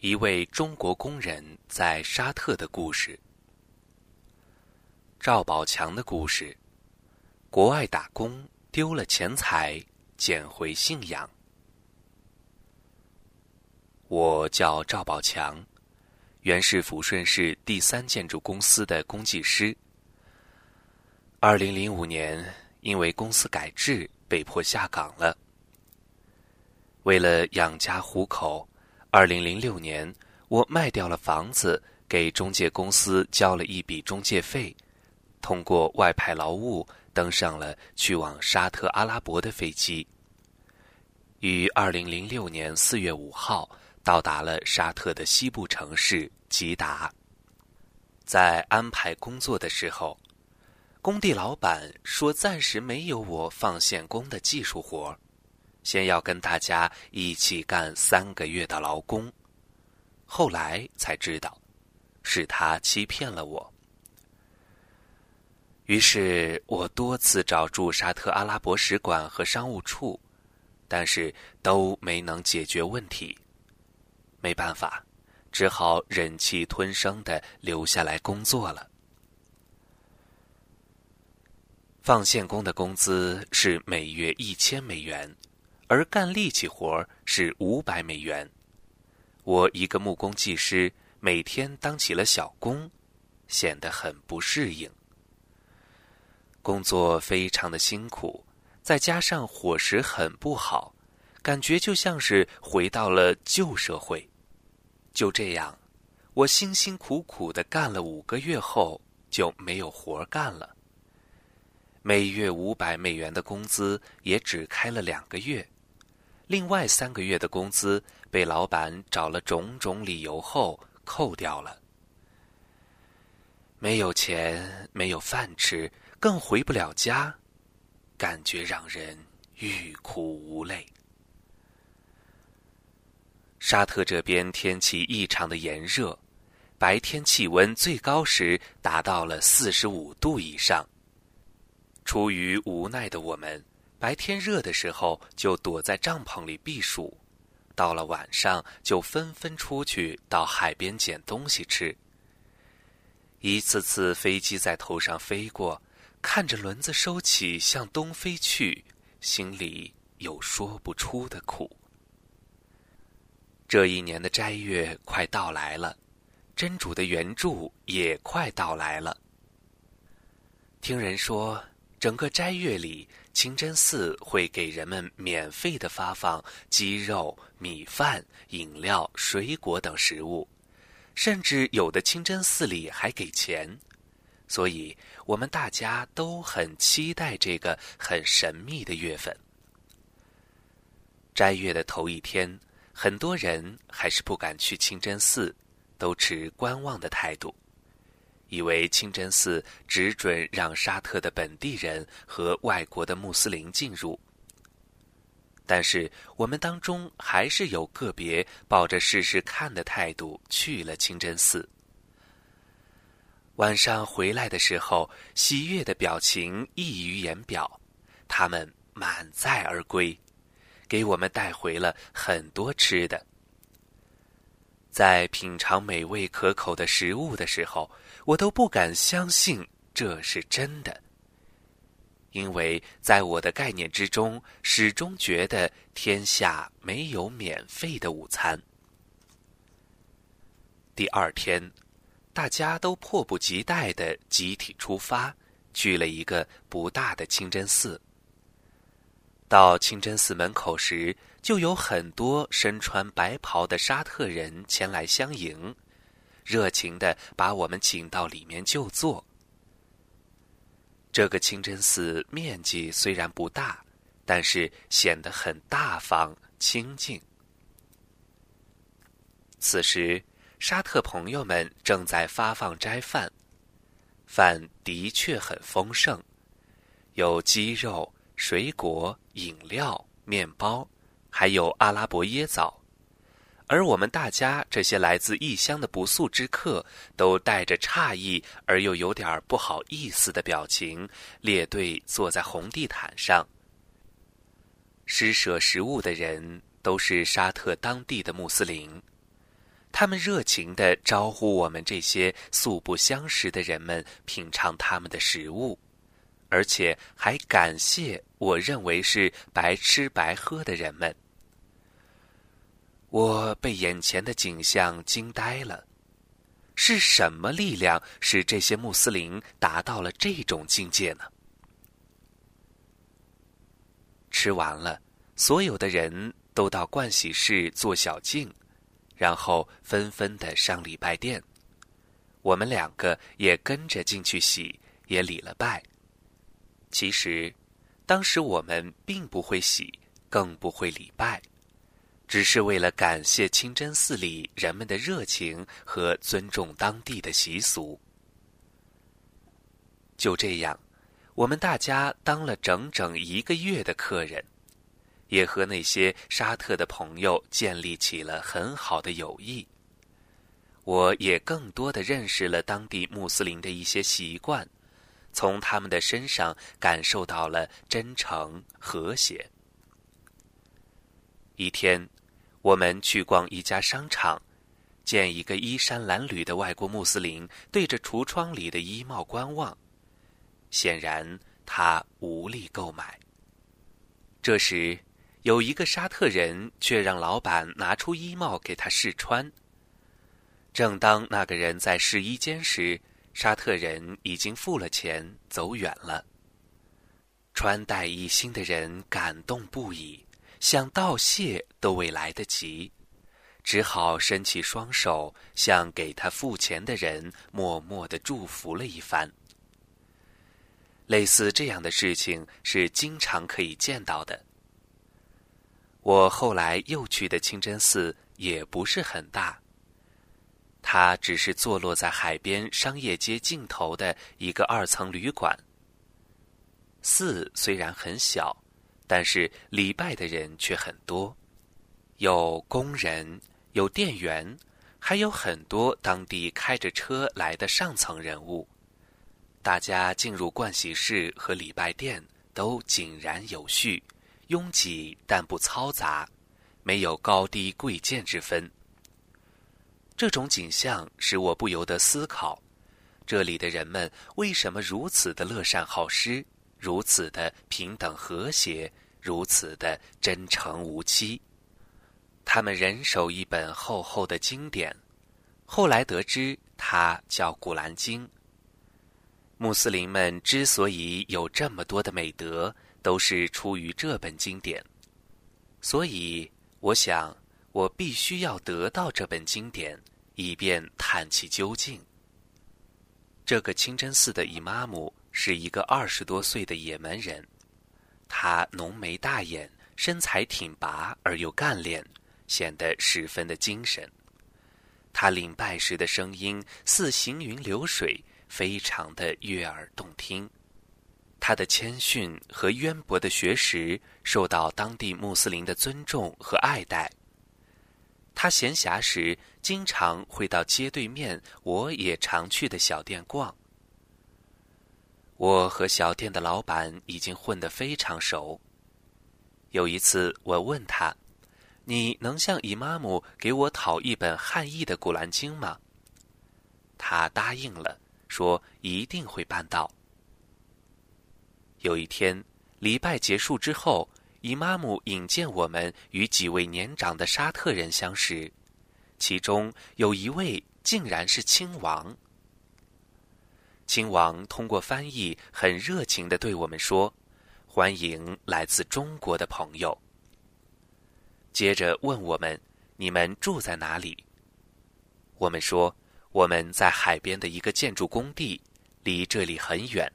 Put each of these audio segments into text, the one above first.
一位中国工人在沙特的故事。赵宝强的故事：国外打工丢了钱财，捡回信仰。我叫赵宝强，原是抚顺市第三建筑公司的工技师。二零零五年，因为公司改制，被迫下岗了。为了养家糊口。二零零六年，我卖掉了房子，给中介公司交了一笔中介费，通过外派劳务登上了去往沙特阿拉伯的飞机。于二零零六年四月五号到达了沙特的西部城市吉达。在安排工作的时候，工地老板说暂时没有我放线工的技术活儿。先要跟大家一起干三个月的劳工，后来才知道，是他欺骗了我。于是我多次找驻沙特阿拉伯使馆和商务处，但是都没能解决问题。没办法，只好忍气吞声的留下来工作了。放线工的工资是每月一千美元。而干力气活是五百美元，我一个木工技师每天当起了小工，显得很不适应。工作非常的辛苦，再加上伙食很不好，感觉就像是回到了旧社会。就这样，我辛辛苦苦的干了五个月后就没有活干了。每月五百美元的工资也只开了两个月。另外三个月的工资被老板找了种种理由后扣掉了，没有钱，没有饭吃，更回不了家，感觉让人欲哭无泪。沙特这边天气异常的炎热，白天气温最高时达到了四十五度以上。出于无奈的我们。白天热的时候就躲在帐篷里避暑，到了晚上就纷纷出去到海边捡东西吃。一次次飞机在头上飞过，看着轮子收起向东飞去，心里有说不出的苦。这一年的斋月快到来了，真主的援助也快到来了。听人说，整个斋月里。清真寺会给人们免费的发放鸡肉、米饭、饮料、水果等食物，甚至有的清真寺里还给钱，所以我们大家都很期待这个很神秘的月份。斋月的头一天，很多人还是不敢去清真寺，都持观望的态度。以为清真寺只准让沙特的本地人和外国的穆斯林进入，但是我们当中还是有个别抱着试试看的态度去了清真寺。晚上回来的时候，喜悦的表情溢于言表，他们满载而归，给我们带回了很多吃的。在品尝美味可口的食物的时候，我都不敢相信这是真的，因为在我的概念之中，始终觉得天下没有免费的午餐。第二天，大家都迫不及待的集体出发，去了一个不大的清真寺。到清真寺门口时，就有很多身穿白袍的沙特人前来相迎，热情的把我们请到里面就坐。这个清真寺面积虽然不大，但是显得很大方清静。此时，沙特朋友们正在发放斋饭，饭的确很丰盛，有鸡肉。水果、饮料、面包，还有阿拉伯椰枣，而我们大家这些来自异乡的不速之客，都带着诧异而又有点不好意思的表情，列队坐在红地毯上。施舍食物的人都是沙特当地的穆斯林，他们热情地招呼我们这些素不相识的人们品尝他们的食物，而且还感谢我认为是白吃白喝的人们。我被眼前的景象惊呆了。是什么力量使这些穆斯林达到了这种境界呢？吃完了，所有的人都到盥洗室做小净，然后纷纷的上礼拜殿。我们两个也跟着进去洗，也礼了拜。其实，当时我们并不会洗，更不会礼拜。只是为了感谢清真寺里人们的热情和尊重当地的习俗。就这样，我们大家当了整整一个月的客人，也和那些沙特的朋友建立起了很好的友谊。我也更多的认识了当地穆斯林的一些习惯，从他们的身上感受到了真诚和谐。一天。我们去逛一家商场，见一个衣衫褴褛的外国穆斯林对着橱窗里的衣帽观望，显然他无力购买。这时，有一个沙特人却让老板拿出衣帽给他试穿。正当那个人在试衣间时，沙特人已经付了钱走远了。穿戴一新的人感动不已。想道谢都未来得及，只好伸起双手向给他付钱的人默默的祝福了一番。类似这样的事情是经常可以见到的。我后来又去的清真寺也不是很大，它只是坐落在海边商业街尽头的一个二层旅馆。寺虽然很小。但是礼拜的人却很多，有工人，有店员，还有很多当地开着车来的上层人物。大家进入盥洗室和礼拜殿都井然有序，拥挤但不嘈杂，没有高低贵贱之分。这种景象使我不由得思考：这里的人们为什么如此的乐善好施？如此的平等和谐，如此的真诚无欺。他们人手一本厚厚的经典，后来得知它叫《古兰经》。穆斯林们之所以有这么多的美德，都是出于这本经典。所以，我想我必须要得到这本经典，以便探其究竟。这个清真寺的伊玛目。是一个二十多岁的也门人，他浓眉大眼，身材挺拔而又干练，显得十分的精神。他领拜时的声音似行云流水，非常的悦耳动听。他的谦逊和渊博的学识受到当地穆斯林的尊重和爱戴。他闲暇时经常会到街对面我也常去的小店逛。我和小店的老板已经混得非常熟。有一次，我问他：“你能向伊玛目给我讨一本汉译的《古兰经》吗？”他答应了，说一定会办到。有一天，礼拜结束之后，伊玛目引荐我们与几位年长的沙特人相识，其中有一位竟然是亲王。亲王通过翻译，很热情的对我们说：“欢迎来自中国的朋友。”接着问我们：“你们住在哪里？”我们说：“我们在海边的一个建筑工地，离这里很远。”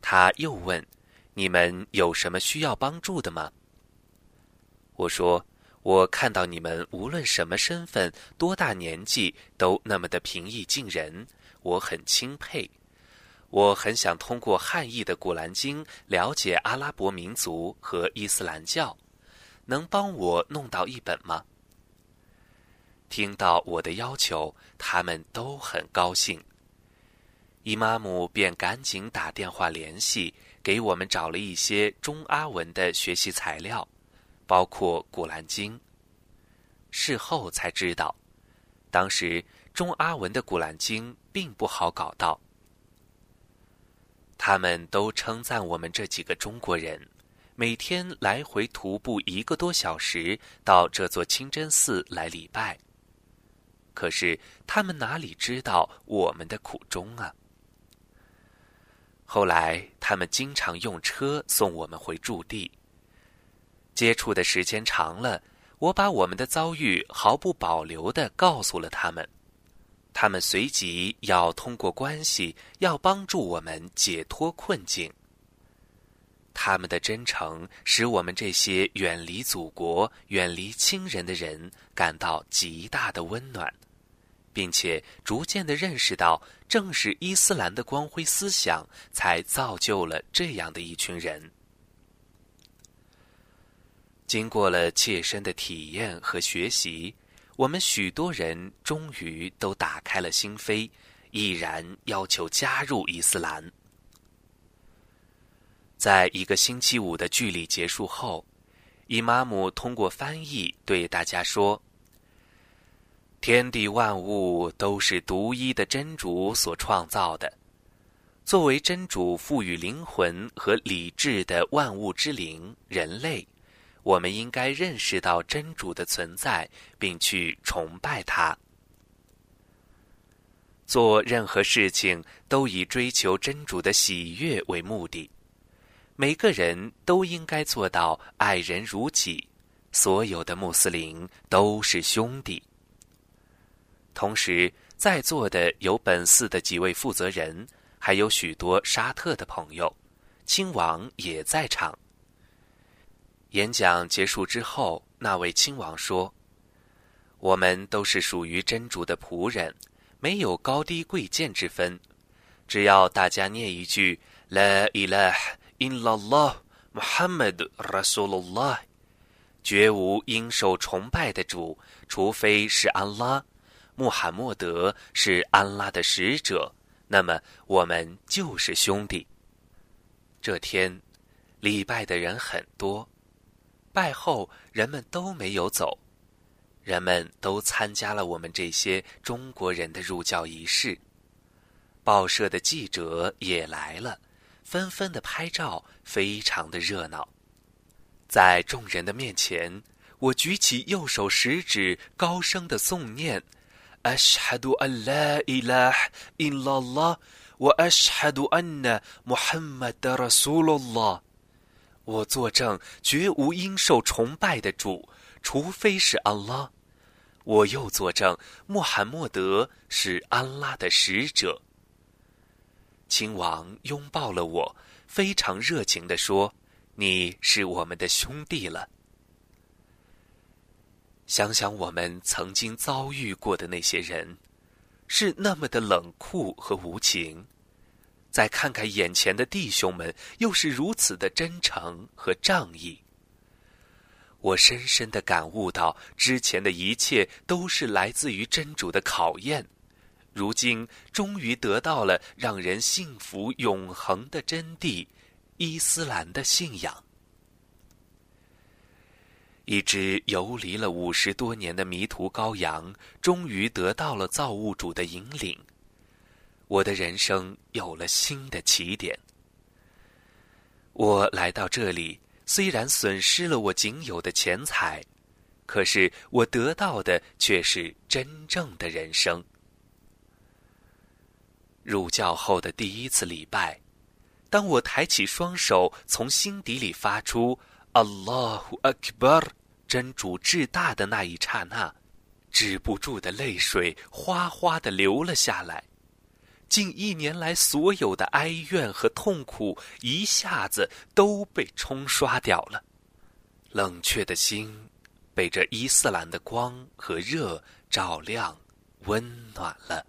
他又问：“你们有什么需要帮助的吗？”我说：“我看到你们无论什么身份、多大年纪，都那么的平易近人。”我很钦佩，我很想通过汉译的《古兰经》了解阿拉伯民族和伊斯兰教，能帮我弄到一本吗？听到我的要求，他们都很高兴。伊玛目便赶紧打电话联系，给我们找了一些中阿文的学习材料，包括《古兰经》。事后才知道。当时中阿文的《古兰经》并不好搞到，他们都称赞我们这几个中国人，每天来回徒步一个多小时到这座清真寺来礼拜。可是他们哪里知道我们的苦衷啊？后来他们经常用车送我们回驻地。接触的时间长了，我把我们的遭遇毫不保留的告诉了他们。他们随即要通过关系，要帮助我们解脱困境。他们的真诚使我们这些远离祖国、远离亲人的人感到极大的温暖。并且逐渐的认识到，正是伊斯兰的光辉思想，才造就了这样的一群人。经过了切身的体验和学习，我们许多人终于都打开了心扉，毅然要求加入伊斯兰。在一个星期五的聚礼结束后，伊玛目通过翻译对大家说。天地万物都是独一的真主所创造的。作为真主赋予灵魂和理智的万物之灵，人类，我们应该认识到真主的存在，并去崇拜他。做任何事情都以追求真主的喜悦为目的。每个人都应该做到爱人如己。所有的穆斯林都是兄弟。同时，在座的有本寺的几位负责人，还有许多沙特的朋友，亲王也在场。演讲结束之后，那位亲王说：“我们都是属于真主的仆人，没有高低贵贱之分。只要大家念一句 ‘La ilah illallah Muhammad Rasulullah’，绝无应受崇拜的主，除非是安拉。”穆罕默德是安拉的使者，那么我们就是兄弟。这天，礼拜的人很多，拜后，人们都没有走，人们都参加了我们这些中国人的入教仪式。报社的记者也来了，纷纷的拍照，非常的热闹。在众人的面前，我举起右手食指，高声的诵念：“Ashhadu an la ilah in la la，wa Ashhadu anna Muhammad Rasul Allah。”我作证，绝无应受崇拜的主，除非是安拉。我又作证，穆罕默德是安拉的使者。亲王拥抱了我，非常热情地说：“你是我们的兄弟了。”想想我们曾经遭遇过的那些人，是那么的冷酷和无情；再看看眼前的弟兄们，又是如此的真诚和仗义。我深深的感悟到，之前的一切都是来自于真主的考验，如今终于得到了让人幸福永恒的真谛——伊斯兰的信仰。一只游离了五十多年的迷途羔羊，终于得到了造物主的引领。我的人生有了新的起点。我来到这里，虽然损失了我仅有的钱财，可是我得到的却是真正的人生。入教后的第一次礼拜，当我抬起双手，从心底里发出 “Allahu Akbar”。真主至大的那一刹那，止不住的泪水哗哗的流了下来。近一年来所有的哀怨和痛苦，一下子都被冲刷掉了。冷却的心，被这伊斯兰的光和热照亮，温暖了。